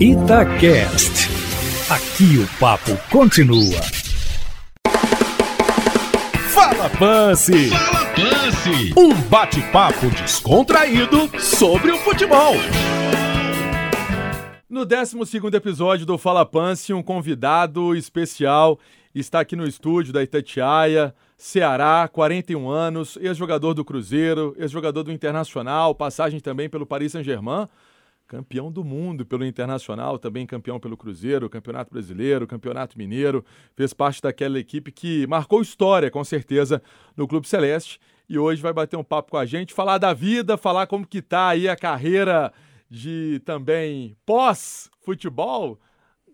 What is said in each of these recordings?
Itacast. Aqui o papo continua. Fala Pance! Fala Pance! Um bate-papo descontraído sobre o futebol. No 12 episódio do Fala Pance, um convidado especial está aqui no estúdio da Itatiaia, Ceará, 41 anos, ex-jogador do Cruzeiro, ex-jogador do Internacional, passagem também pelo Paris Saint-Germain, campeão do mundo pelo Internacional, também campeão pelo Cruzeiro, Campeonato Brasileiro, Campeonato Mineiro, fez parte daquela equipe que marcou história, com certeza, no Clube Celeste. E hoje vai bater um papo com a gente, falar da vida, falar como que tá aí a carreira de também pós-futebol.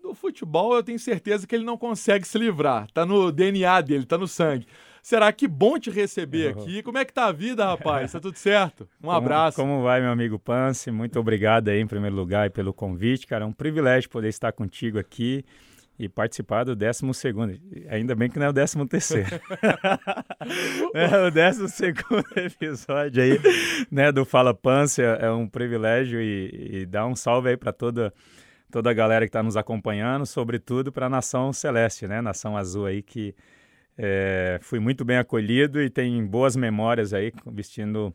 Do futebol eu tenho certeza que ele não consegue se livrar, tá no DNA dele, tá no sangue. Será que bom te receber aqui? Como é que tá a vida, rapaz? Tá tudo certo? Um como, abraço. Como vai, meu amigo Pance? Muito obrigado aí, em primeiro lugar, pelo convite, cara. É um privilégio poder estar contigo aqui e participar do 12 segundo. Ainda bem que não é o 13 terceiro. é o 12 segundo episódio aí, né, do Fala Pance. É um privilégio e, e dá um salve aí para toda toda a galera que está nos acompanhando, sobretudo para a Nação Celeste, né? Nação Azul aí que é, fui muito bem acolhido e tem boas memórias aí vestindo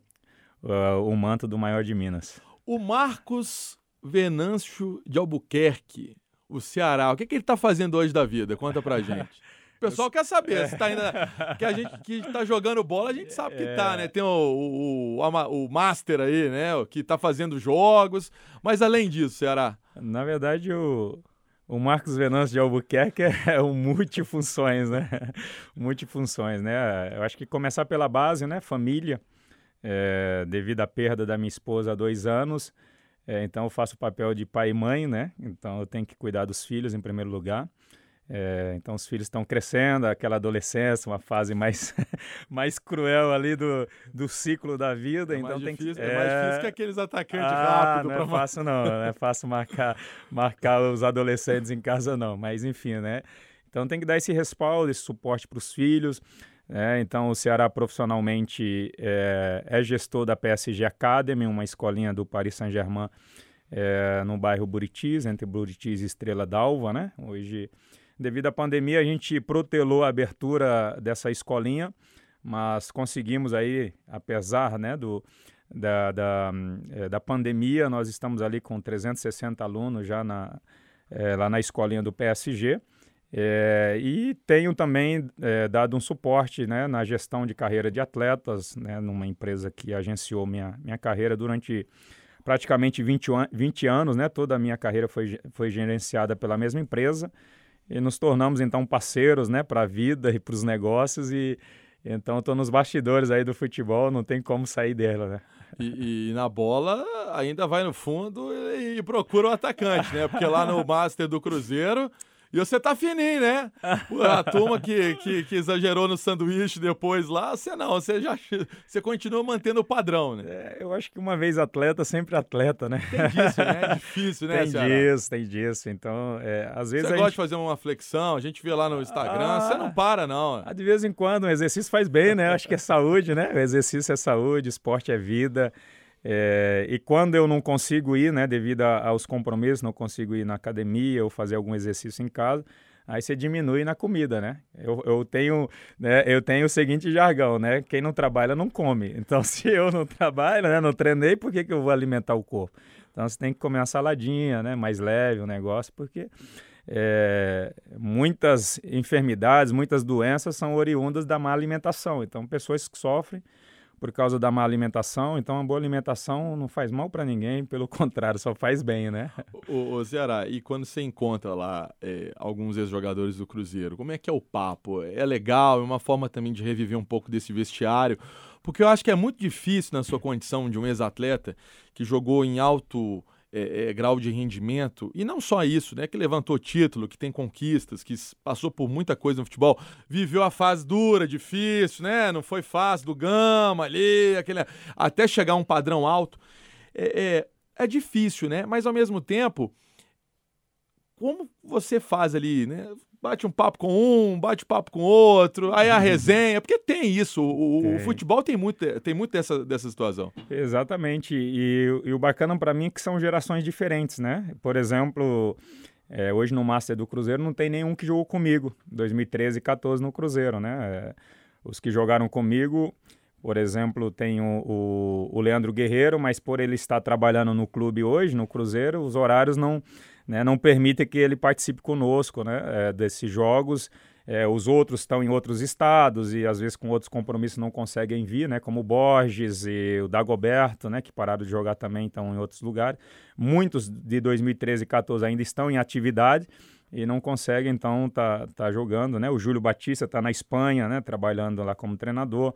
uh, o manto do maior de Minas. O Marcos Venâncio de Albuquerque, o Ceará, o que, que ele está fazendo hoje da vida? Conta pra gente. O pessoal quer saber se tá ainda. Que a gente que tá jogando bola, a gente sabe que tá, né? Tem o, o, o, o Master aí, né? Que tá fazendo jogos. Mas além disso, Ceará. Na verdade, o, o Marcos Venâncio de Albuquerque é o multifunções, né? multifunções, né? Eu acho que começar pela base, né? Família, é, devido à perda da minha esposa há dois anos. É, então eu faço o papel de pai e mãe, né? Então eu tenho que cuidar dos filhos em primeiro lugar. É, então os filhos estão crescendo, aquela adolescência, uma fase mais, mais cruel ali do, do ciclo da vida. É então tem difícil, que, é... é... mais difícil que aqueles atacantes ah, rápidos. Não é fácil não, não é fácil marcar, marcar os adolescentes em casa não, mas enfim, né? Então tem que dar esse respaldo, esse suporte para os filhos. Né? Então o Ceará profissionalmente é, é gestor da PSG Academy, uma escolinha do Paris Saint-Germain é, no bairro Buritis, entre Buritis e Estrela d'Alva, né? Hoje Devido à pandemia, a gente protelou a abertura dessa escolinha, mas conseguimos aí, apesar né, do, da, da, eh, da pandemia, nós estamos ali com 360 alunos já na, é, lá na escolinha do PSG. É, e tenho também é, dado um suporte né, na gestão de carreira de atletas, né, numa empresa que agenciou minha, minha carreira durante praticamente 20, 20 anos. Né, toda a minha carreira foi, foi gerenciada pela mesma empresa e nos tornamos então parceiros, né, para a vida e para os negócios e então estou nos bastidores aí do futebol, não tem como sair dela, né? E, e, na bola ainda vai no fundo e, e procura o atacante, né? Porque lá no Master do Cruzeiro e você tá fininho, né? A turma que, que, que, exagerou no sanduíche depois lá, você não, você já você continua mantendo o padrão, né? É, eu acho que uma vez atleta, sempre atleta, né? Tem disso, né? É difícil, né, Tem Ceará? disso, tem disso. Então, é, às vezes. Você gosta gente... de fazer uma flexão, a gente vê lá no Instagram, ah, você não para, não. Ah, de vez em quando, um exercício faz bem, né? acho que é saúde, né? O exercício é saúde, esporte é vida. É, e quando eu não consigo ir, né, devido a, aos compromissos, não consigo ir na academia ou fazer algum exercício em casa, aí você diminui na comida, né? Eu, eu, tenho, né, eu tenho o seguinte jargão, né? Quem não trabalha não come. Então, se eu não trabalho, né, não treinei, por que, que eu vou alimentar o corpo? Então, você tem que comer uma saladinha, né, mais leve o um negócio, porque é, muitas enfermidades, muitas doenças são oriundas da má alimentação. Então, pessoas que sofrem por causa da má alimentação. Então, uma boa alimentação não faz mal para ninguém, pelo contrário, só faz bem, né? Ô, ô Ceará, e quando você encontra lá é, alguns ex-jogadores do Cruzeiro, como é que é o papo? É legal? É uma forma também de reviver um pouco desse vestiário? Porque eu acho que é muito difícil na sua condição de um ex-atleta que jogou em alto é, é, grau de rendimento, e não só isso, né? Que levantou título, que tem conquistas, que passou por muita coisa no futebol, viveu a fase dura, difícil, né? Não foi fácil do Gama ali, aquele, até chegar a um padrão alto. É, é, é difícil, né? Mas ao mesmo tempo, como você faz ali, né? Bate um papo com um, bate papo com outro, aí a uhum. resenha, porque tem isso, o, tem. o futebol tem muito, tem muito dessa, dessa situação. Exatamente, e, e o bacana para mim é que são gerações diferentes, né? Por exemplo, é, hoje no Master do Cruzeiro não tem nenhum que jogou comigo, 2013 e 14 no Cruzeiro, né? É, os que jogaram comigo, por exemplo, tem o, o, o Leandro Guerreiro, mas por ele estar trabalhando no clube hoje, no Cruzeiro, os horários não né, não permite que ele participe conosco né, é, desses jogos. É, os outros estão em outros estados e às vezes com outros compromissos não conseguem vir, né, como o Borges e o Dagoberto, né, que pararam de jogar também, estão em outros lugares. Muitos de 2013 e 14 ainda estão em atividade e não conseguem, então, tá, tá jogando. Né? O Júlio Batista está na Espanha, né, trabalhando lá como treinador.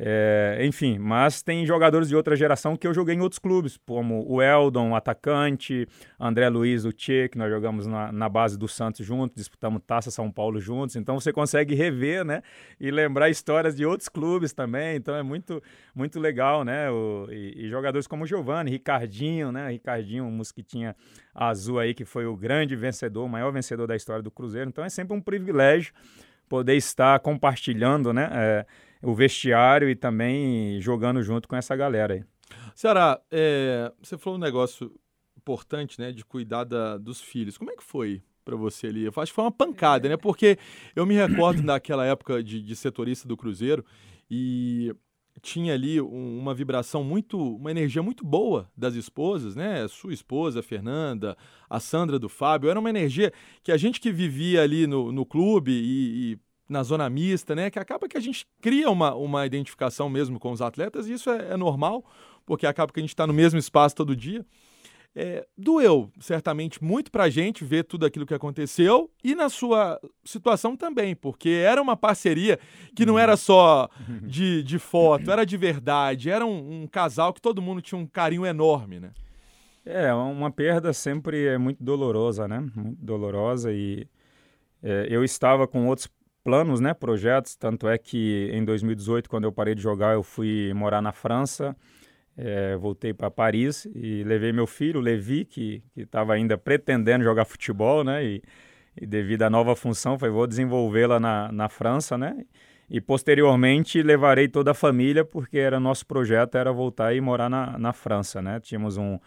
É, enfim, mas tem jogadores de outra geração que eu joguei em outros clubes, como o Eldon, o atacante, André Luiz, o Tchê, que nós jogamos na, na, base do Santos juntos, disputamos Taça São Paulo juntos. Então você consegue rever, né? E lembrar histórias de outros clubes também. Então é muito, muito legal, né? O, e, e, jogadores como o Giovanni, Ricardinho, né? Ricardinho, um mosquitinha azul aí, que foi o grande vencedor, o maior vencedor da história do Cruzeiro. Então é sempre um privilégio poder estar compartilhando, né? É, o vestiário e também jogando junto com essa galera aí. Ceará, é, você falou um negócio importante, né, de cuidar da, dos filhos. Como é que foi para você ali? Eu acho que foi uma pancada, né? Porque eu me recordo daquela época de, de setorista do Cruzeiro e tinha ali um, uma vibração muito, uma energia muito boa das esposas, né? Sua esposa, a Fernanda, a Sandra do Fábio, era uma energia que a gente que vivia ali no, no clube e, e na zona mista, né? Que acaba que a gente cria uma, uma identificação mesmo com os atletas, e isso é, é normal, porque acaba que a gente está no mesmo espaço todo dia. É, doeu, certamente, muito para a gente ver tudo aquilo que aconteceu e na sua situação também, porque era uma parceria que não era só de, de foto, era de verdade, era um, um casal que todo mundo tinha um carinho enorme, né? É, uma perda sempre é muito dolorosa, né? Muito dolorosa e é, eu estava com outros planos, né, projetos, tanto é que em 2018, quando eu parei de jogar, eu fui morar na França, é, voltei para Paris e levei meu filho, Levi, que estava ainda pretendendo jogar futebol, né, e, e devido à nova função, foi vou desenvolvê-la na, na França, né, e posteriormente levarei toda a família, porque era nosso projeto era voltar e morar na, na França, né, tínhamos um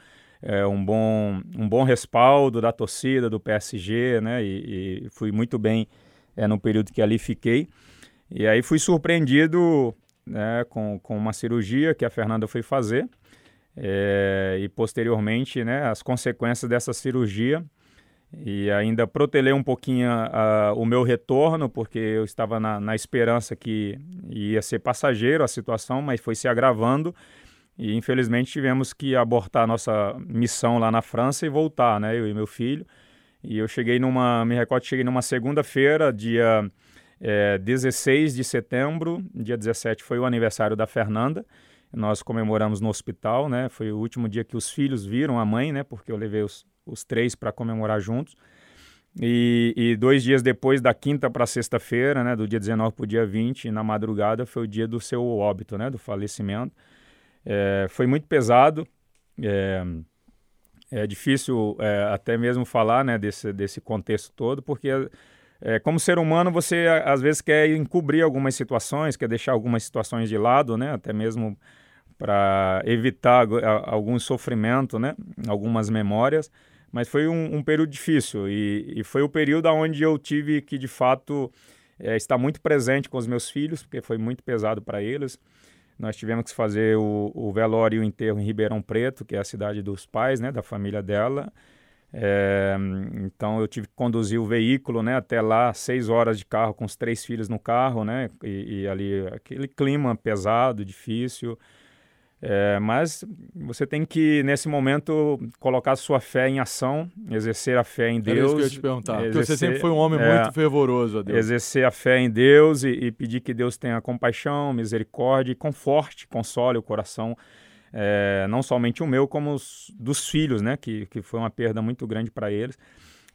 é, um, bom, um bom respaldo da torcida, do PSG, né? E, e fui muito bem é, no período que ali fiquei. E aí fui surpreendido né, com, com uma cirurgia que a Fernanda foi fazer. É, e posteriormente né, as consequências dessa cirurgia. E ainda protelei um pouquinho a, o meu retorno, porque eu estava na, na esperança que ia ser passageiro a situação, mas foi se agravando. E infelizmente tivemos que abortar nossa missão lá na França e voltar, né, eu e meu filho. E eu cheguei numa, me recordo, cheguei numa segunda-feira, dia é, 16 de setembro, dia 17 foi o aniversário da Fernanda. Nós comemoramos no hospital, né? Foi o último dia que os filhos viram a mãe, né? Porque eu levei os, os três para comemorar juntos. E, e, dois dias depois, da quinta para sexta-feira, né? Do dia 19 para o dia 20, na madrugada, foi o dia do seu óbito, né? Do falecimento. É, foi muito pesado. É, é difícil é, até mesmo falar né, desse, desse contexto todo, porque é, como ser humano você às vezes quer encobrir algumas situações, quer deixar algumas situações de lado, né, até mesmo para evitar algum sofrimento, né, algumas memórias. Mas foi um, um período difícil e, e, foi o período onde eu tive que de fato é, estar muito presente com os meus filhos, porque foi muito pesado para eles. Nós tivemos que fazer o, o velório e o enterro em Ribeirão Preto, que é a cidade dos pais, né, da família dela. É, então eu tive que conduzir o veículo, né, até lá, seis horas de carro com os três filhos no carro, né, e, e ali aquele clima pesado, difícil. É, mas você tem que, nesse momento, colocar sua fé em ação, exercer a fé em Deus. Era isso que eu ia te perguntar. Exercer, porque você sempre foi um homem é, muito fervoroso a Deus. Exercer a fé em Deus e, e, pedir que Deus tenha compaixão, misericórdia e conforte, console o coração, é, não somente o meu, como os, dos filhos, né? Que, que foi uma perda muito grande para eles.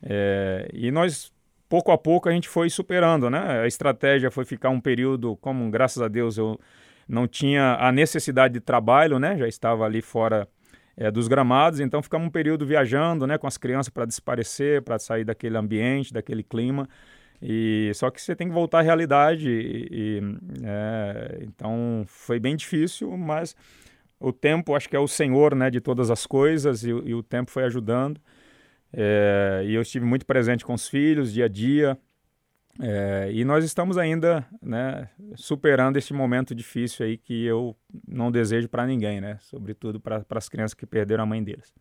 É, e nós, pouco a pouco, a gente foi superando, né? A estratégia foi ficar um período, como graças a Deus eu não tinha a necessidade de trabalho, né? Já estava ali fora é, dos gramados, então ficamos um período viajando, né, com as crianças para desaparecer, para sair daquele ambiente, daquele clima. E só que você tem que voltar à realidade. E, e, é, então foi bem difícil, mas o tempo acho que é o senhor, né, de todas as coisas e, e o tempo foi ajudando. É, e eu estive muito presente com os filhos, dia a dia. É, e nós estamos ainda né, superando este momento difícil aí que eu não desejo para ninguém, né? Sobretudo para as crianças que perderam a mãe deles.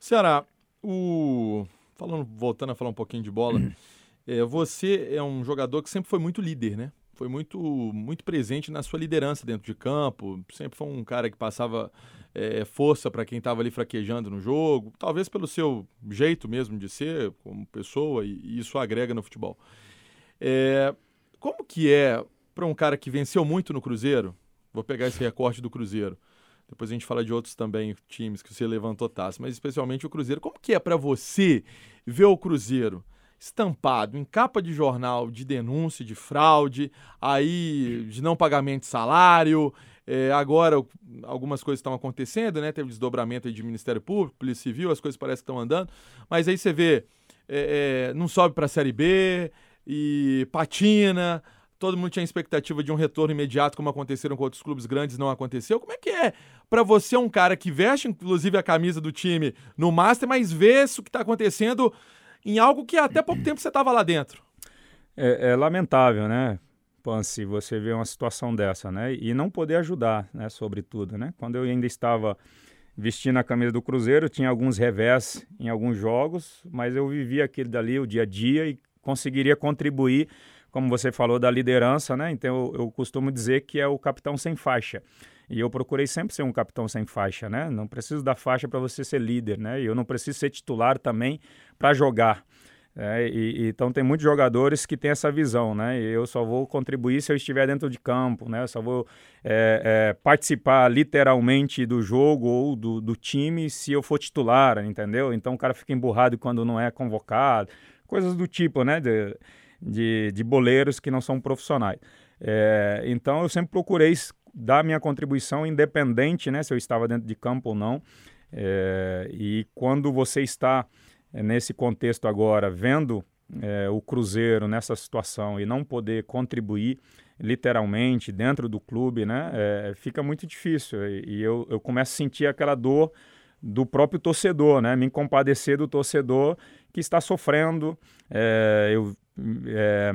Ceará, o... Falando, voltando a falar um pouquinho de bola, é, você é um jogador que sempre foi muito líder, né? Foi muito, muito presente na sua liderança dentro de campo. Sempre foi um cara que passava é, força para quem estava ali fraquejando no jogo, talvez pelo seu jeito mesmo de ser como pessoa, e, e isso agrega no futebol. É, como que é para um cara que venceu muito no Cruzeiro? Vou pegar esse recorte do Cruzeiro. Depois a gente fala de outros também times que você levantou taça, mas especialmente o Cruzeiro. Como que é para você ver o Cruzeiro estampado em capa de jornal de denúncia de fraude, aí de não pagamento de salário, é, agora algumas coisas estão acontecendo, né? Teve desdobramento de Ministério Público, Polícia Civil, as coisas parecem que estão andando, mas aí você vê, é, é, não sobe para a Série B e patina, todo mundo tinha expectativa de um retorno imediato, como aconteceram com outros clubes grandes, não aconteceu. Como é que é para você, um cara que veste, inclusive, a camisa do time no Master, mas vê isso que está acontecendo em algo que até pouco tempo você estava lá dentro? É, é, lamentável, né, Pansy, você vê uma situação dessa, né? E não poder ajudar, né, sobretudo, né? Quando eu ainda estava vestindo a camisa do Cruzeiro, tinha alguns revés em alguns jogos, mas eu vivia aquele dali, o dia a dia, e conseguiria contribuir como você falou da liderança, né? Então eu, eu, costumo dizer que é o capitão sem faixa. E eu procurei sempre ser um capitão sem faixa, né? Não preciso da faixa para você ser líder, né? E eu não preciso ser titular também para jogar. É, e, então tem muitos jogadores que têm essa visão, né? Eu só vou contribuir se eu estiver dentro de campo, né? Eu só vou é, é, participar literalmente do jogo ou do, do, time se eu for titular, entendeu? Então o cara fica emburrado quando não é convocado, coisas do tipo, né? De, de, de boleiros que não são profissionais. É, então eu sempre procurei dar minha contribuição independente, né, se eu estava dentro de campo ou não. É, e quando você está é, nesse contexto agora, vendo é, o Cruzeiro nessa situação e não poder contribuir literalmente dentro do clube, né, é, fica muito difícil. E, e eu, eu começo a sentir aquela dor do próprio torcedor, né, me compadecer do torcedor que está sofrendo. É, eu é,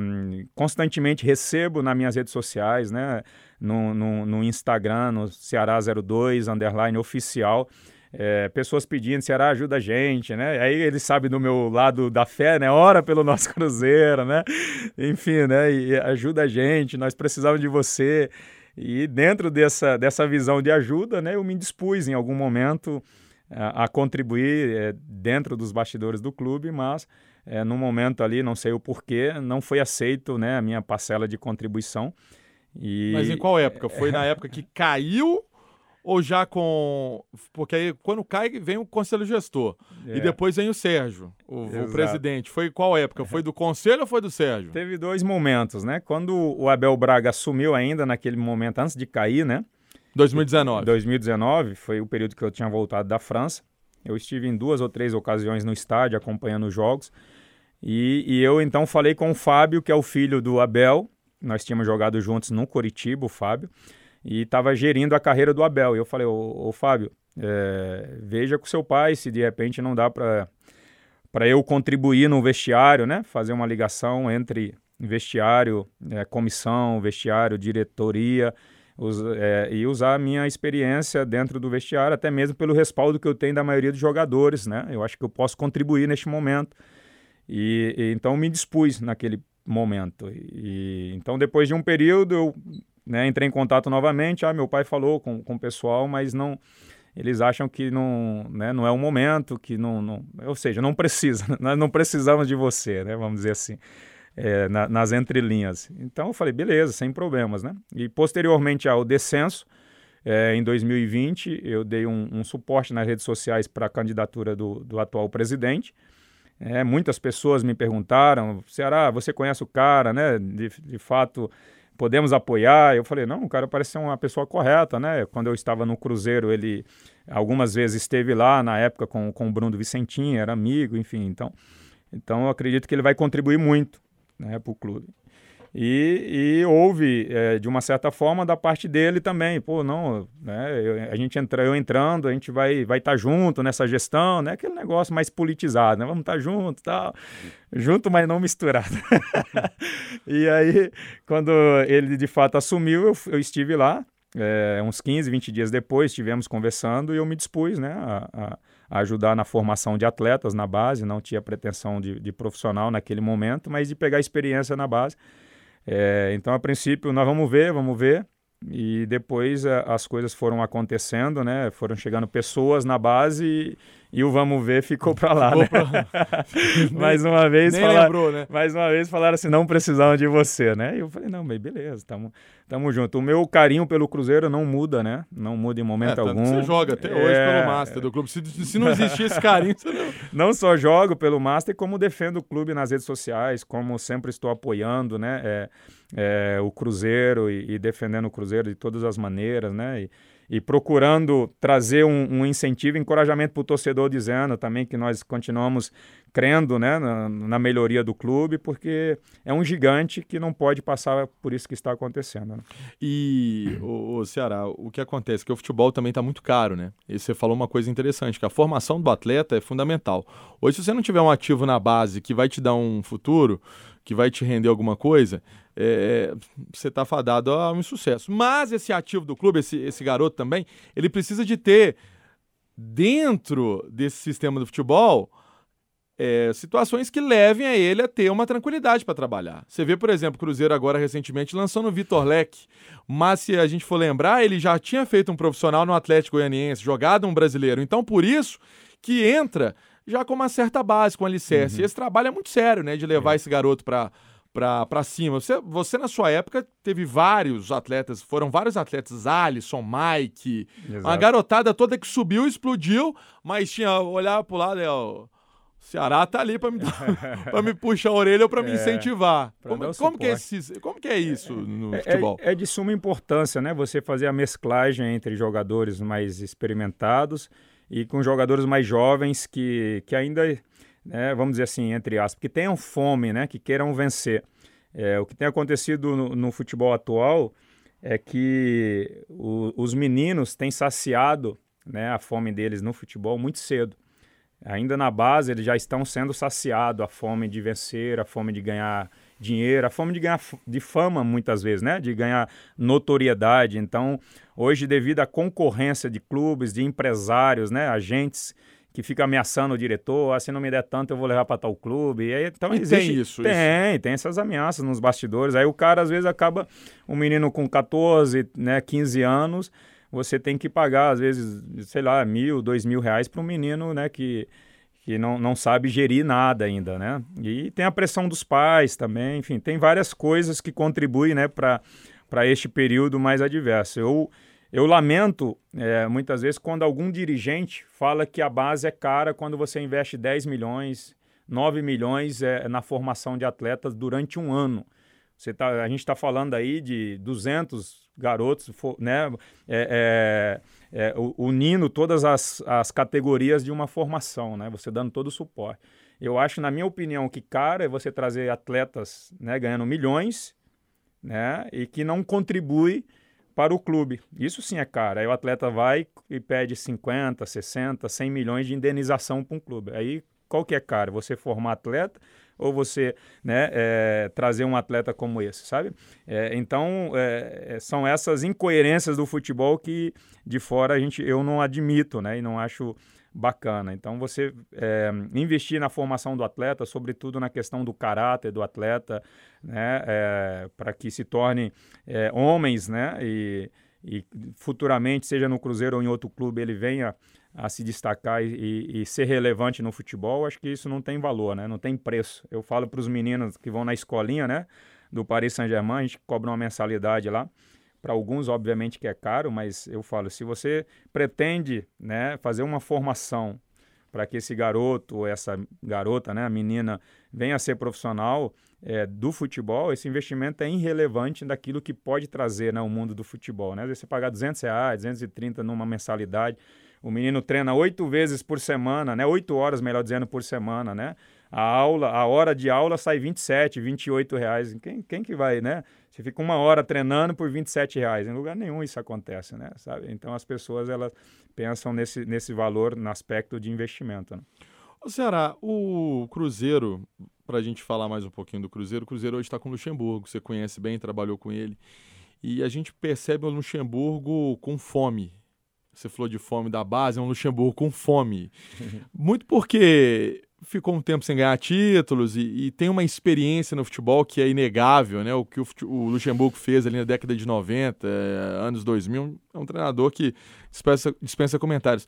constantemente recebo nas minhas redes sociais, né? No, no, no Instagram, no Ceará02, underline oficial, é, pessoas pedindo, Ceará ajuda a gente, né? Aí ele sabe do meu lado da fé, né? Ora pelo nosso Cruzeiro, né? Enfim, né? E ajuda a gente, nós precisamos de você. E dentro dessa, dessa visão de ajuda, né? Eu me dispus em algum momento a, a contribuir é, dentro dos bastidores do clube, mas é, no momento ali, não sei o porquê, não foi aceito né, a minha parcela de contribuição. E... Mas em qual época? Foi na época que caiu ou já com. Porque aí quando cai, vem o conselho gestor. É. E depois vem o Sérgio, o, o, presidente. Foi qual época? Foi do conselho ou foi do Sérgio? Teve dois momentos, né? Quando o Abel Braga assumiu ainda naquele momento, antes de cair, né? 2019. 2019 foi o período que eu tinha voltado da França. Eu estive em duas ou três ocasiões no estádio acompanhando os jogos. E, e, eu então falei com o Fábio, que é o filho do Abel. Nós tínhamos jogado juntos no Coritiba, o Fábio, e estava gerindo a carreira do Abel. E eu falei, ô, ô Fábio, é, veja com seu pai se de repente não dá para para eu contribuir no vestiário, né? Fazer uma ligação entre vestiário, é, comissão, vestiário, diretoria us, é, e usar a minha experiência dentro do vestiário, até mesmo pelo respaldo que eu tenho da maioria dos jogadores, né? Eu acho que eu posso contribuir neste momento. E, e então me dispus naquele momento. E, então depois de um período eu né, entrei em contato novamente. Ah, meu pai falou com, com o pessoal, mas não eles acham que não, né, não é o momento, que não, não, ou seja, não precisa, nós não precisamos de você, né, vamos dizer assim é, na, nas entrelinhas. Então eu falei, beleza, sem problemas, né? E posteriormente ao descenso, é, em 2020, eu dei um, um suporte nas redes sociais para a candidatura do, do atual presidente. É, muitas pessoas me perguntaram, Ceará, você conhece o cara, né? De, de fato, podemos apoiar? Eu falei, não, o cara parece ser uma pessoa correta, né? Quando eu estava no Cruzeiro, ele algumas vezes esteve lá, na época, com, com o Bruno Vicentinho, era amigo, enfim. Então, então eu acredito que ele vai contribuir muito né, para o clube. E, e houve, é, de uma certa forma, da parte dele também. Pô, não, né, eu, a gente entra, eu entrando, a gente vai estar vai tá junto nessa gestão, né? Aquele negócio mais politizado, né? Vamos estar tá junto tal. Junto, mas não misturado. e aí, quando ele de fato assumiu, eu, eu estive lá. É, uns 15, 20 dias depois, estivemos conversando e eu me dispus né, a, a, ajudar na formação de atletas na base. Não tinha pretensão de, de profissional naquele momento, mas de pegar experiência na base. É, então, a princípio, nós vamos ver, vamos ver. E depois a, as coisas foram acontecendo, né? Foram chegando pessoas na base e, e o vamos ver ficou para lá, né? mais uma vez falar, né? Mais uma vez falaram assim, não precisamos de você, né? E eu falei, não, mas beleza, tamo, tamo junto. O meu carinho pelo Cruzeiro não muda, né? Não muda em momento é, algum. Você joga até hoje é... pelo Master do clube. Se, se não existir esse carinho, você não... não só jogo pelo Master, como defendo o clube nas redes sociais, como sempre estou apoiando, né? É, é, o Cruzeiro e, e, defendendo o Cruzeiro de todas as maneiras, né? E, e procurando trazer um, um incentivo, encorajamento para o torcedor, dizendo também que nós continuamos crendo né, na, na, melhoria do clube, porque é um gigante que não pode passar por isso que está acontecendo. Né? E, o, o Ceará, o que acontece? Que o futebol também está muito caro, né? E você falou uma coisa interessante, que a formação do atleta é fundamental. Hoje, se você não tiver um ativo na base que vai te dar um futuro, que vai te render alguma coisa, é, você está fadado a um sucesso. Mas esse ativo do clube, esse, esse garoto também, ele precisa de ter dentro desse sistema do futebol é, situações que levem a ele a ter uma tranquilidade para trabalhar. Você vê, por exemplo, o Cruzeiro agora recentemente lançando o Vitor Leque, mas se a gente for lembrar, ele já tinha feito um profissional no Atlético Goianiense, jogado um brasileiro. Então, por isso que entra já com uma certa base, com alicerce. Uhum. E esse trabalho é muito sério, né? De levar é. esse garoto para para cima. Você, você, na sua época, teve vários atletas, foram vários atletas, Alisson, Mike, Exato. uma garotada toda que subiu, explodiu, mas tinha, olhava pro lado, é, o Ceará tá ali para me, me puxar a orelha ou para é, me incentivar. Como, como, que é esse, como que é isso no é, é futebol? É, é de suma importância, né? Você fazer a mesclagem entre jogadores mais experimentados e com jogadores mais jovens que, que ainda, né, vamos dizer assim, entre aspas, que tenham fome, né, que queiram vencer. É, o que tem acontecido no, no futebol atual é que o, os meninos têm saciado né, a fome deles no futebol muito cedo. Ainda na base, eles já estão sendo saciados a fome de vencer, a fome de ganhar dinheiro, a fome de ganhar de fama muitas vezes, né? De ganhar notoriedade. Então, hoje, devido à concorrência de clubes, de empresários, né? Agentes que fica ameaçando o diretor, ah, se não me der tanto eu vou levar para tal clube. E aí, então e existe, tem isso. Tem, isso. tem essas ameaças nos bastidores. Aí o cara às vezes acaba um menino com 14, né, 15 anos, você tem que pagar às vezes, sei lá, mil, dois mil reais para um menino, né, que que não, não sabe gerir nada ainda, né? E tem a pressão dos pais também, enfim, tem várias coisas que contribuem, né, para este período mais adverso. Eu, eu lamento, é, muitas vezes, quando algum dirigente fala que a base é cara quando você investe 10 milhões, 9 milhões é, na formação de atletas durante um ano. Você tá, a gente está falando aí de 200 garotos, né, é, é, é, unindo todas as, as categorias de uma formação, né, você dando todo o suporte. Eu acho, na minha opinião, que cara é você trazer atletas né, ganhando milhões né, e que não contribui para o clube. Isso sim é caro. Aí o atleta vai e pede 50, 60, 100 milhões de indenização para um clube. Aí qual que é caro? Você formar atleta ou você né, é, trazer um atleta como esse, sabe? É, então, é, são essas incoerências do futebol que de fora a gente, eu não admito né, e não acho bacana. Então, você é, investir na formação do atleta, sobretudo na questão do caráter do atleta, né, é, para que se torne é, homens, né, e, e futuramente, seja no Cruzeiro ou em outro clube, ele venha a se destacar e, e, ser relevante no futebol, acho que isso não tem valor, né? Não tem preço. Eu falo para os meninos que vão na escolinha, né? Do Paris Saint-Germain, a gente cobra uma mensalidade lá. Para alguns, obviamente, que é caro, mas eu falo, se você pretende né, fazer uma formação para que esse garoto ou essa garota, né, a menina, venha a ser profissional é, do futebol, esse investimento é irrelevante daquilo que pode trazer né, o mundo do futebol. Né? Às vezes você pagar 200 reais, 230 numa mensalidade, o menino treina oito vezes por semana, né? Oito horas, melhor dizendo, por semana, né? a aula, a hora de aula sai 27, 28 reais. Quem, quem que vai, né? Você fica uma hora treinando por 27 reais. Em lugar nenhum isso acontece, né? Sabe? Então as pessoas elas pensam nesse, nesse valor no aspecto de investimento. Né? Ô, Ceará, o Cruzeiro, para a gente falar mais um pouquinho do Cruzeiro, o Cruzeiro hoje está com o Luxemburgo, você conhece bem, trabalhou com ele. E a gente percebe o Luxemburgo com fome. Você falou de fome da base, é um Luxemburgo com fome. Muito porque ficou um tempo sem ganhar títulos e, e, tem uma experiência no futebol que é inegável, né? O que o, o Luxemburgo fez ali na década de 90, eh, anos 2000, é um treinador que dispensa, dispensa comentários.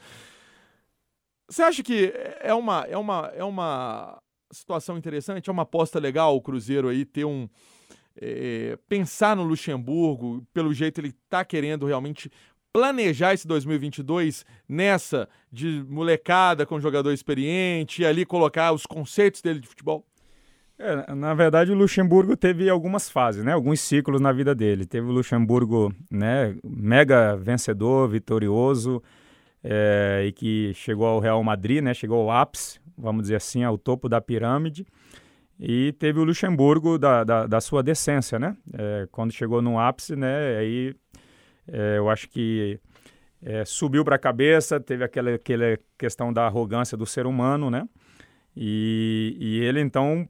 Você acha que é uma, é, uma, é uma situação interessante? É uma aposta legal o Cruzeiro aí ter um, é, pensar no Luxemburgo, pelo jeito ele está querendo realmente planejar esse 2022 nessa de molecada com jogador experiente e ali colocar os conceitos dele de futebol? É, na verdade, o Luxemburgo teve algumas fases, né? Alguns ciclos na vida dele. Teve o Luxemburgo, né? Mega vencedor, vitorioso, é, e que chegou ao Real Madrid, né? Chegou ao ápice, vamos dizer assim, ao topo da pirâmide. E teve o Luxemburgo da, da, da sua decência, né? É, quando chegou no ápice, né? Aí é, eu acho que é, subiu para a cabeça, teve aquela, aquela questão da arrogância do ser humano, né? E, e ele então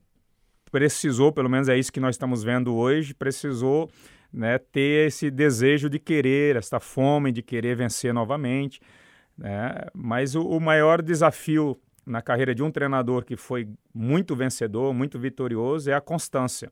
precisou, pelo menos é isso que nós estamos vendo hoje, precisou né, ter esse desejo de querer, essa fome de querer vencer novamente. Né? Mas o, o maior desafio na carreira de um treinador que foi muito vencedor, muito vitorioso, é a constância.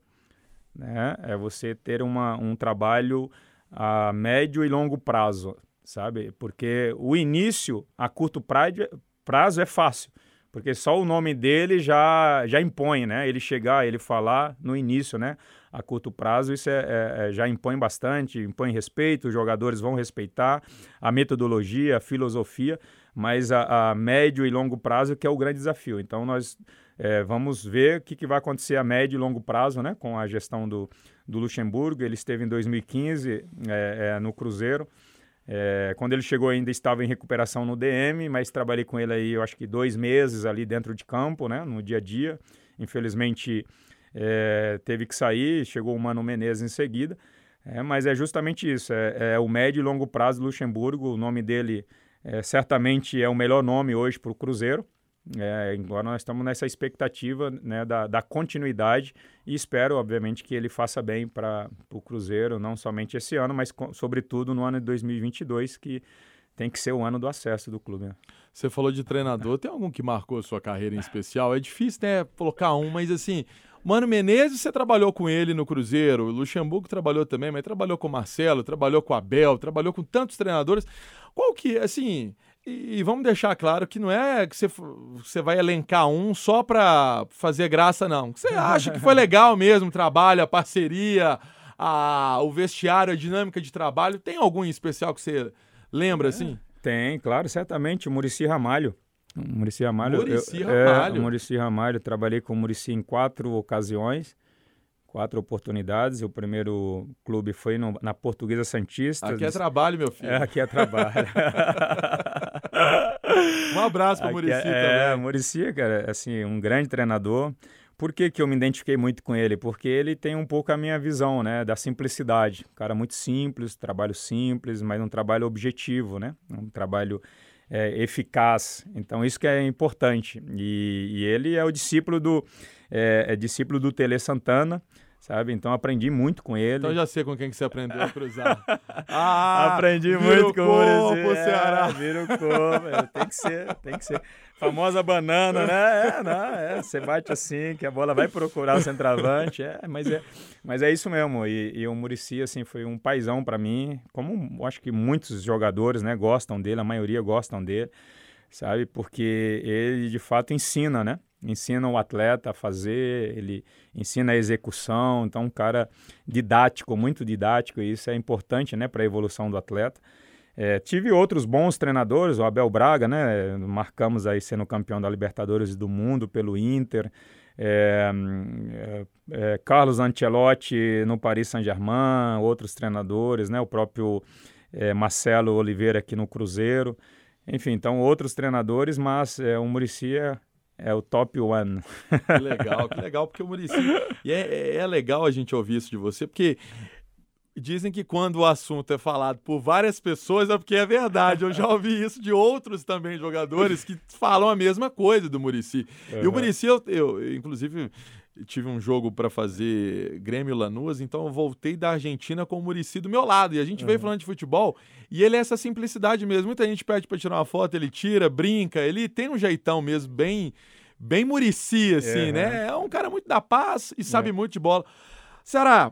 Né? É você ter uma, um trabalho a médio e longo prazo, sabe? Porque o início a curto prazo, é fácil, porque só o nome dele já, já impõe, né? Ele chegar, ele falar no início, né? A curto prazo, isso é, é, é já impõe bastante, impõe respeito, os jogadores vão respeitar a metodologia, a filosofia, mas a, a médio e longo prazo que é o grande desafio. Então, nós é, vamos ver o que, que, vai acontecer a médio e longo prazo né, com a gestão do, do Luxemburgo. Ele esteve em 2015 é, é, no Cruzeiro. É, quando ele chegou ainda estava em recuperação no DM, mas trabalhei com ele aí, eu acho que dois meses ali dentro de campo, né, no dia a dia. Infelizmente é, teve que sair, chegou o Mano Menezes em seguida. É, mas é justamente isso, é, é, o médio e longo prazo do Luxemburgo. O nome dele é, certamente é o melhor nome hoje para o Cruzeiro. É, agora nós estamos nessa expectativa né, da, da, continuidade e espero, obviamente, que ele faça bem para o Cruzeiro, não somente esse ano, mas sobretudo no ano de 2022, que tem que ser o ano do acesso do clube. Né? Você falou de treinador, tem algum que marcou a sua carreira em especial? É difícil, né, colocar um, mas assim, Mano Menezes, você trabalhou com ele no Cruzeiro, Luxemburgo trabalhou também, mas trabalhou com o Marcelo, trabalhou com o Abel, trabalhou com tantos treinadores. Qual que, assim, e, vamos deixar claro que não é que você, você vai elencar um só para fazer graça, não. Você acha que foi legal mesmo o trabalho, a parceria, a, o vestiário, a dinâmica de trabalho. Tem algum em especial que você lembra, assim? Tem, claro, certamente. O Murici Ramalho. Murici Ramalho. Murici Ramalho. É, Murici Ramalho. Trabalhei com o Murici em quatro ocasiões quatro oportunidades. O primeiro clube foi no, na Portuguesa Santista. Aqui é trabalho, meu filho. É, aqui é trabalho. um abraço para o Murici é, também. É, Murici, cara, assim, um grande treinador. Por que, que eu me identifiquei muito com ele? Porque ele tem um pouco a minha visão, né, da simplicidade. Um cara muito simples, trabalho simples, mas um trabalho objetivo, né? Um trabalho é, eficaz. Então, isso que é importante. E, e ele é o discípulo do, é, é discípulo do Tele Santana, sabe? Então aprendi muito com ele. Então já sei com quem que você aprendeu a cruzar. ah, aprendi muito com o Muricy. Ceará. É, vira o corpo, é, tem que ser, tem que ser. Famosa banana, né? É, não, é, você bate assim, que a bola vai procurar o centroavante, é, mas é, mas é isso mesmo. E, e o Murici assim foi um paizão para mim, como acho que muitos jogadores, né, gostam dele, a maioria gostam dele, sabe? Porque ele de fato ensina, né? ensina o atleta a fazer, ele ensina a execução, então um cara didático, muito didático, e isso é importante né, para a evolução do atleta. É, tive outros bons treinadores, o Abel Braga, né, marcamos aí sendo campeão da Libertadores do Mundo pelo Inter, é, é, é Carlos Ancelotti no Paris Saint-Germain, outros treinadores, né, o próprio é, Marcelo Oliveira aqui no Cruzeiro, enfim, então outros treinadores, mas é, o Muricy é o top one. Que legal, que legal, porque o Murici. E é, é legal a gente ouvir isso de você, porque dizem que quando o assunto é falado por várias pessoas é porque é verdade. Eu já ouvi isso de outros também jogadores que falam a mesma coisa do Murici. Uhum. E o Murici, eu, eu inclusive tive um jogo para fazer Grêmio Lanús, então eu voltei da Argentina com o Murici do meu lado. E a gente uhum. veio falando de futebol e ele é essa simplicidade mesmo. Muita gente pede para tirar uma foto, ele tira, brinca, ele tem um jeitão mesmo bem bem Murici assim, uhum. né? É um cara muito da paz e sabe uhum. muito de bola. Ceará,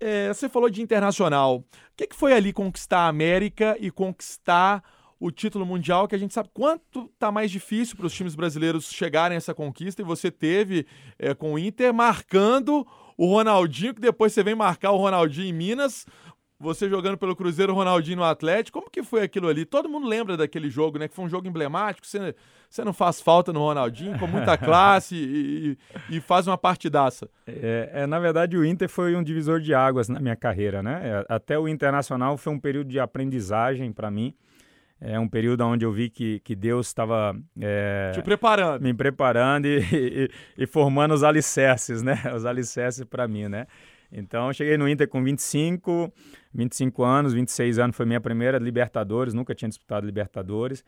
é, você falou de internacional. O que, que foi ali conquistar a América e conquistar o título mundial, que a gente sabe quanto tá mais difícil para os times brasileiros chegarem a essa conquista, e você teve é, com o Inter marcando o Ronaldinho, que depois você vem marcar o Ronaldinho em Minas, você jogando pelo Cruzeiro, Ronaldinho no Atlético. Como que foi aquilo ali? Todo mundo lembra daquele jogo, né? Que foi um jogo emblemático. Você, você não faz falta no Ronaldinho, com muita classe e, e, faz uma partidaça. É, é, na verdade, o Inter foi um divisor de águas na minha carreira, né? É, até o Internacional foi um período de aprendizagem para mim. É um período onde eu vi que, que Deus estava é, te preparando, me preparando e, e, e, formando os alicerces, né? Os alicerces para mim, né? Então, cheguei no Inter com 25, 25 anos, 26 anos foi minha primeira Libertadores, nunca tinha disputado Libertadores.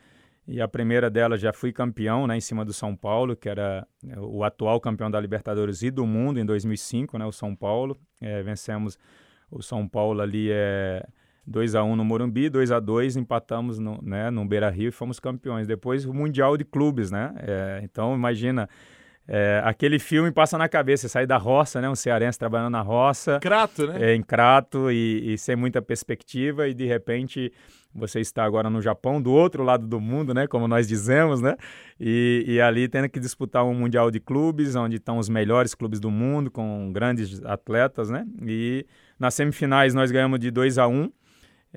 E a primeira delas já fui campeão, né, em cima do São Paulo, que era é, o atual campeão da Libertadores e do mundo em 2005, né, o São Paulo. É, vencemos o São Paulo ali é 2 a 1 no Morumbi, 2 a 2 empatamos no, né, no Beira-Rio e fomos campeões. Depois o Mundial de Clubes, né? É, então imagina é, aquele filme passa na cabeça, você sai da roça, né? Um cearense trabalhando na roça. Crato, né? É, em Crato e, e, sem muita perspectiva e de repente você está agora no Japão, do outro lado do mundo, né? Como nós dizemos, né? E, e ali tendo que disputar um mundial de clubes, onde estão os melhores clubes do mundo, com grandes atletas, né? E nas semifinais nós ganhamos de 2 a 1 um,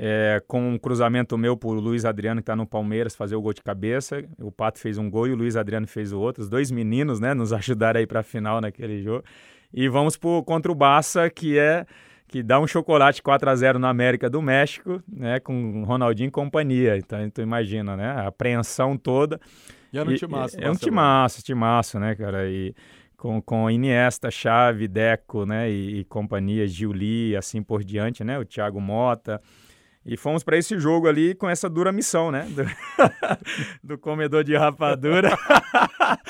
é, com um cruzamento meu por Luiz Adriano, que está no Palmeiras, fazer o gol de cabeça. O Pato fez um gol e o Luiz Adriano fez o outro. Os dois meninos, né, nos ajudaram aí para a final naquele jogo. E vamos por, contra o Barça, que é que dá um chocolate 4 a 0 na América do México, né, com Ronaldinho e companhia. Então, tu imagina, né, a apreensão toda. E era um timaço. É um timaço, timaço, né, cara, e com, com Iniesta, Chave, Deco, né, e, e companhia, Giuli, assim por diante, né, o Thiago Mota, e fomos para esse jogo ali com essa dura missão, né? Do, do comedor de rapadura.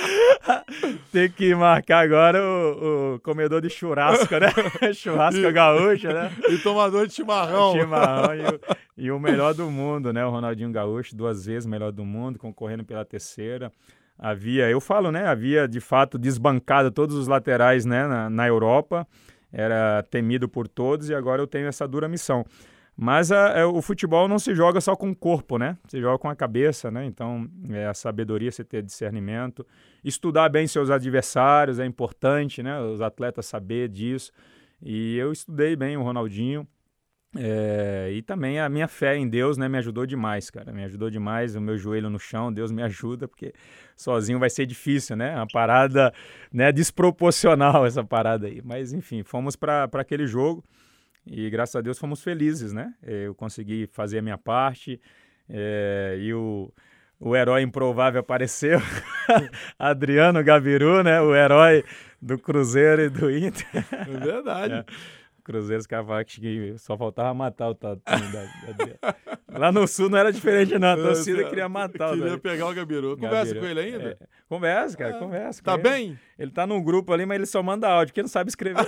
Tem que marcar agora o, o, comedor de churrasco, né? churrasco e, gaúcho, né? E tomador de chimarrão. Chimarrão. E o, e o melhor do mundo, né? O Ronaldinho Gaúcho, duas vezes melhor do mundo, concorrendo pela terceira havia, eu falo, né, havia de fato desbancado todos os laterais, né, na, na Europa, era temido por todos e agora eu tenho essa dura missão. Mas a, é, o futebol não se joga só com o corpo, né? Se joga com a cabeça, né? Então, é a sabedoria, você ter discernimento. Estudar bem seus adversários é importante, né? Os atletas saber disso. E eu estudei bem o Ronaldinho. É, e também a minha fé em Deus né, me ajudou demais, cara. Me ajudou demais. O meu joelho no chão, Deus me ajuda, porque sozinho vai ser difícil, né? Uma parada né, desproporcional essa parada aí. Mas enfim, fomos para aquele jogo. E graças a Deus fomos felizes, né? É, eu consegui fazer a minha parte é, e o, o herói improvável apareceu, Adriano Gabiru, né? O herói do Cruzeiro e do Inter. É verdade. É. Cruzeiro, os caras que só faltava matar o Tatu. Lá no sul não era diferente, não. A torcida queria matar Queria pegar o Gabiru. Conversa Gabiru. com ele ainda? É. Conversa, cara, é. conversa. Tá bem? Ele. tá num grupo ali, mas ele só manda áudio, porque não sabe escrever.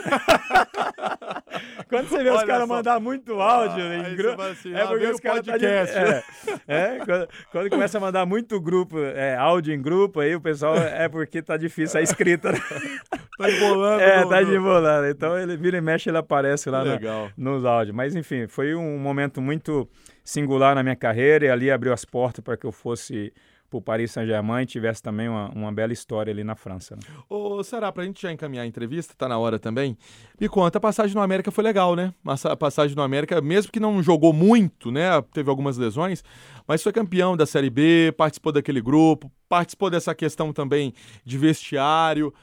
Quando você vê Olha os caras mandar muito áudio ah, em grupo, assim, é porque os caras tá de... é, é quando, quando, começa a mandar muito grupo, é, áudio em grupo, aí o pessoal é porque tá difícil a escrita. Né? tá embolando. É, tá embolando. Então ele vira e mexe, ele aparece lá no, nos áudios. Mas enfim, foi um momento muito singular na minha carreira e ali abriu as portas para que eu fosse para o Paris Saint-Germain e tivesse também uma, uma, bela história ali na França. Né? Ô, Sará, para a gente já encaminhar a entrevista, tá na hora também. Me conta, a passagem no América foi legal, né? A passagem no América, mesmo que não jogou muito, né? Teve algumas lesões, mas foi campeão da Série B, participou daquele grupo, participou dessa questão também de vestiário.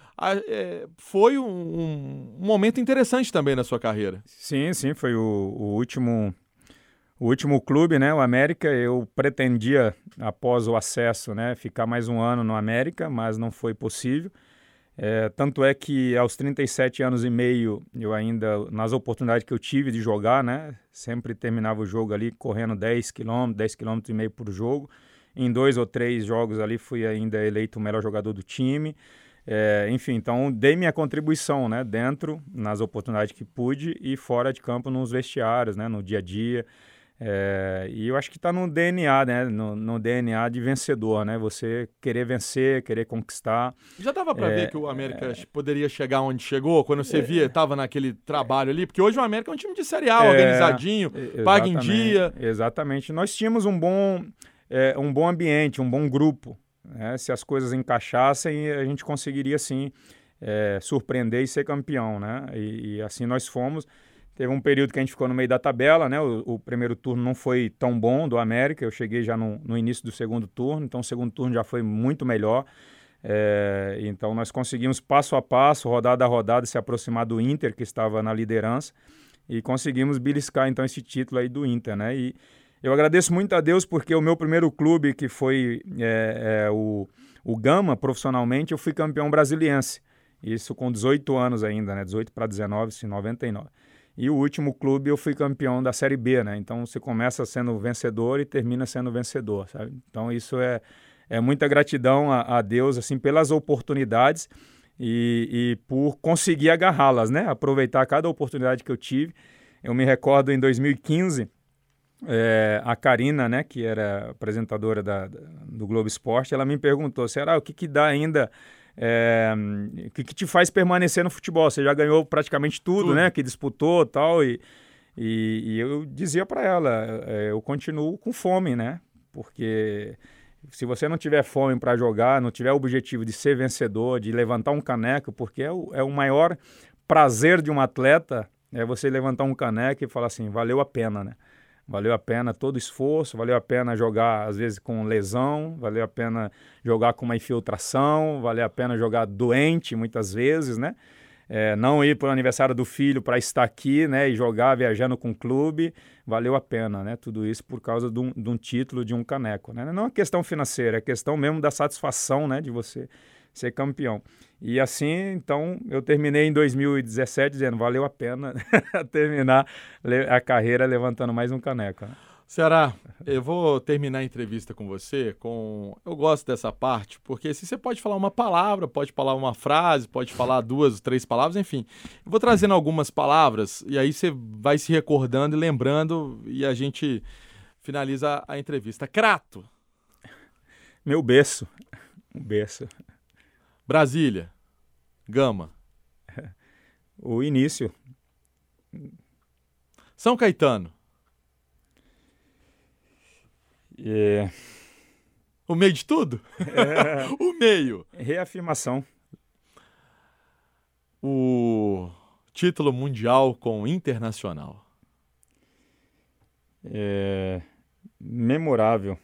É, foi um, um, momento interessante também na sua carreira. Sim, sim, foi o, o último o último clube, né, o América, eu pretendia, após o acesso, né, ficar mais um ano no América, mas não foi possível. É, tanto é que aos 37 anos e meio, eu ainda, nas oportunidades que eu tive de jogar, né, sempre terminava o jogo ali correndo 10 km, 10 km e meio por jogo. Em dois ou três jogos ali fui ainda eleito o melhor jogador do time. É, enfim, então dei minha contribuição, né, dentro, nas oportunidades que pude e fora de campo nos vestiários, né, no dia a dia. É, e eu acho que está no DNA, né? No, no, DNA de vencedor, né? Você querer vencer, querer conquistar. Já dava para é, ver que o América é, poderia chegar onde chegou, quando você via, estava naquele trabalho ali, porque hoje o América é um time de Série A, é, organizadinho, paga em dia. Exatamente. Nós tínhamos um bom, é, um bom ambiente, um bom grupo. Né? Se as coisas encaixassem, a gente conseguiria sim é, surpreender e ser campeão, né? E, e assim nós fomos. Teve um período que a gente ficou no meio da tabela, né? O, o primeiro turno não foi tão bom do América. Eu cheguei já no, no, início do segundo turno, então o segundo turno já foi muito melhor. É, então nós conseguimos passo a passo, rodada a rodada, se aproximar do Inter, que estava na liderança, e conseguimos beliscar então esse título aí do Inter, né? E eu agradeço muito a Deus porque o meu primeiro clube, que foi é, é, o, o Gama, profissionalmente, eu fui campeão brasiliense. Isso com 18 anos ainda, né? 18 para 19, em 99. E o último clube eu fui campeão da Série B, né? Então você começa sendo vencedor e termina sendo vencedor, sabe? Então isso é, é muita gratidão a, a Deus, assim, pelas oportunidades e, e por conseguir agarrá-las, né? Aproveitar cada oportunidade que eu tive. Eu me recordo em 2015, é, a Karina, né, que era apresentadora da, do Globo Esporte, ela me perguntou, será o que, que dá ainda é, que, que, te faz permanecer no futebol? Você já ganhou praticamente tudo, tudo. né? Que disputou tal, e, e, e eu dizia para ela, é, eu continuo com fome, né? Porque se você não tiver fome para jogar, não tiver o objetivo de ser vencedor, de levantar um caneco, porque é o, é o maior prazer de um atleta, é você levantar um caneco e falar assim, valeu a pena, né? Valeu a pena todo o esforço, valeu a pena jogar às vezes com lesão, valeu a pena jogar com uma infiltração, valeu a pena jogar doente muitas vezes, né? É, não ir para o aniversário do filho para estar aqui, né, e jogar viajando com o clube, valeu a pena, né? Tudo isso por causa de um, de um título, de um caneco, né? Não é questão financeira, é questão mesmo da satisfação, né, de você ser campeão. E assim, então, eu terminei em 2017 dizendo, valeu a pena terminar a carreira levantando mais um caneco. Né? Ceará, eu vou terminar a entrevista com você com. Eu gosto dessa parte, porque se você pode falar uma palavra, pode falar uma frase, pode falar duas, três palavras, enfim. Eu vou trazendo algumas palavras e aí você vai se recordando e lembrando e a gente finaliza a entrevista. Crato. Meu berço. Um berço. Brasília. Gama. O início. São Caetano. É... O meio de tudo? É... o meio. Reafirmação. O título mundial com internacional. É... Memorável.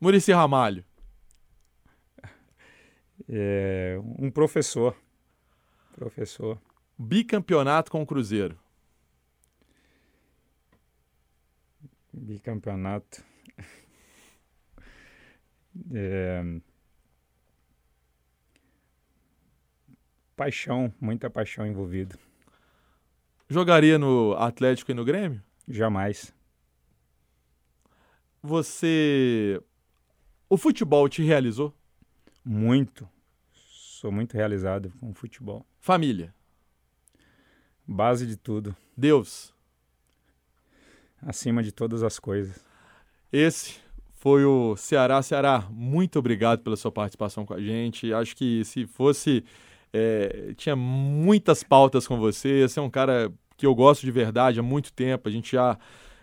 Murici Ramalho. É, um professor. Professor. Bicampeonato com o Cruzeiro. Bicampeonato. É... Paixão, muita paixão envolvida. Jogaria no Atlético e no Grêmio? Jamais. Você. O futebol te realizou? Muito. Sou muito realizado com o futebol. Família. Base de tudo. Deus. Acima de todas as coisas. Esse foi o Ceará. Ceará, muito obrigado pela sua participação com a gente. Acho que se fosse. É, tinha muitas pautas com você. Você é um cara que eu gosto de verdade há muito tempo. A gente já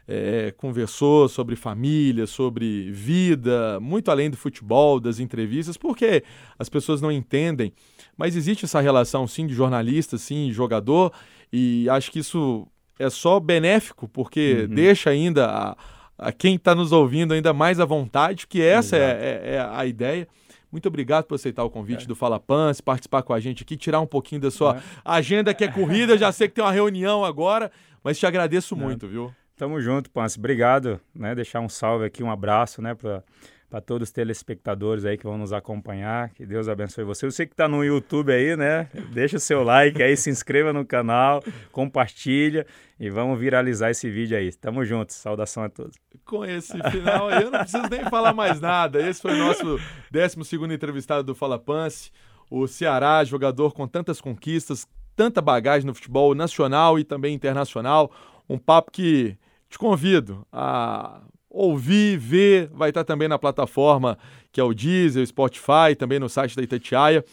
é, conversou sobre família, sobre vida, muito além do futebol, das entrevistas, porque as pessoas não entendem, mas existe essa relação sim de jornalista, sim, jogador, e acho que isso é só benéfico, porque uhum. deixa ainda a, a quem está nos ouvindo ainda mais à vontade, que essa é, é, é, a ideia. Muito obrigado por aceitar o convite é. do Fala Pans, participar com a gente aqui, tirar um pouquinho da sua é. agenda que é corrida. Já sei que tem uma reunião agora, mas te agradeço muito, viu? Tamo junto, Pance. Obrigado, né? Deixar um salve aqui, um abraço, né, para para todos os telespectadores aí que vão nos acompanhar. Que Deus abençoe você. Você que está no YouTube aí, né? Deixa o seu like aí, se inscreva no canal, compartilha e vamos viralizar esse vídeo aí. Tamo juntos. Saudação a todos. Com esse final aí, eu não preciso nem falar mais nada. Esse foi o nosso 12 entrevistado do Fala Pance. O Ceará, jogador com tantas conquistas, tanta bagagem no futebol nacional e também internacional. Um papo que te convido a ouvir, ver, vai estar também na plataforma que é o Deezer, o Spotify, também no site da Itatiaia.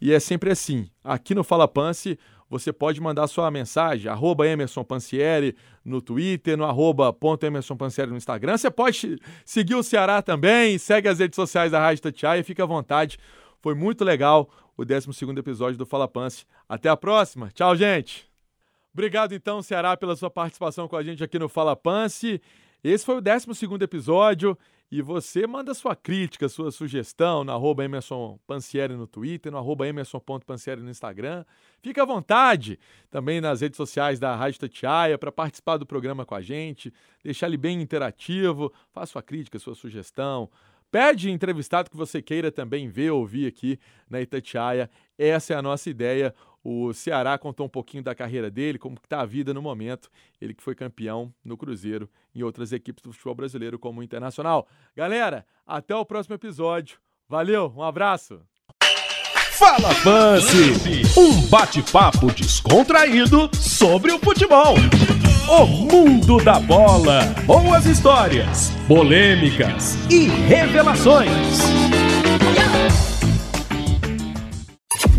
E é sempre assim, aqui no Fala Pance, você pode mandar sua mensagem, arroba Emerson no Twitter, no arroba ponto Emerson no Instagram. Você pode seguir o Ceará também, segue as redes sociais da Rádio Itatiaia, fica à vontade. Foi muito legal o 12 episódio do Fala Pance. Até a próxima. Tchau, gente. Obrigado então, Ceará, pela sua participação com a gente aqui no Fala Pance. Esse foi o 12 episódio e você manda sua crítica, sua sugestão no arroba Emerson Pansieri no Twitter, no arroba Emerson.pansieri no Instagram. Fica à vontade também nas redes sociais da Rádio Tatiaia para participar do programa com a gente, deixar ele bem interativo, faça sua crítica, sua sugestão. Pede entrevistado que você queira também ver, ouvir aqui na Itatiaia. Essa é a nossa ideia. O Ceará contou um pouquinho da carreira dele, como está a vida no momento. Ele que foi campeão no Cruzeiro em outras equipes do futebol brasileiro, como o Internacional. Galera, até o próximo episódio. Valeu, um abraço. Fala Pance, um bate-papo descontraído sobre o futebol. O mundo da bola, boas histórias, polêmicas e revelações.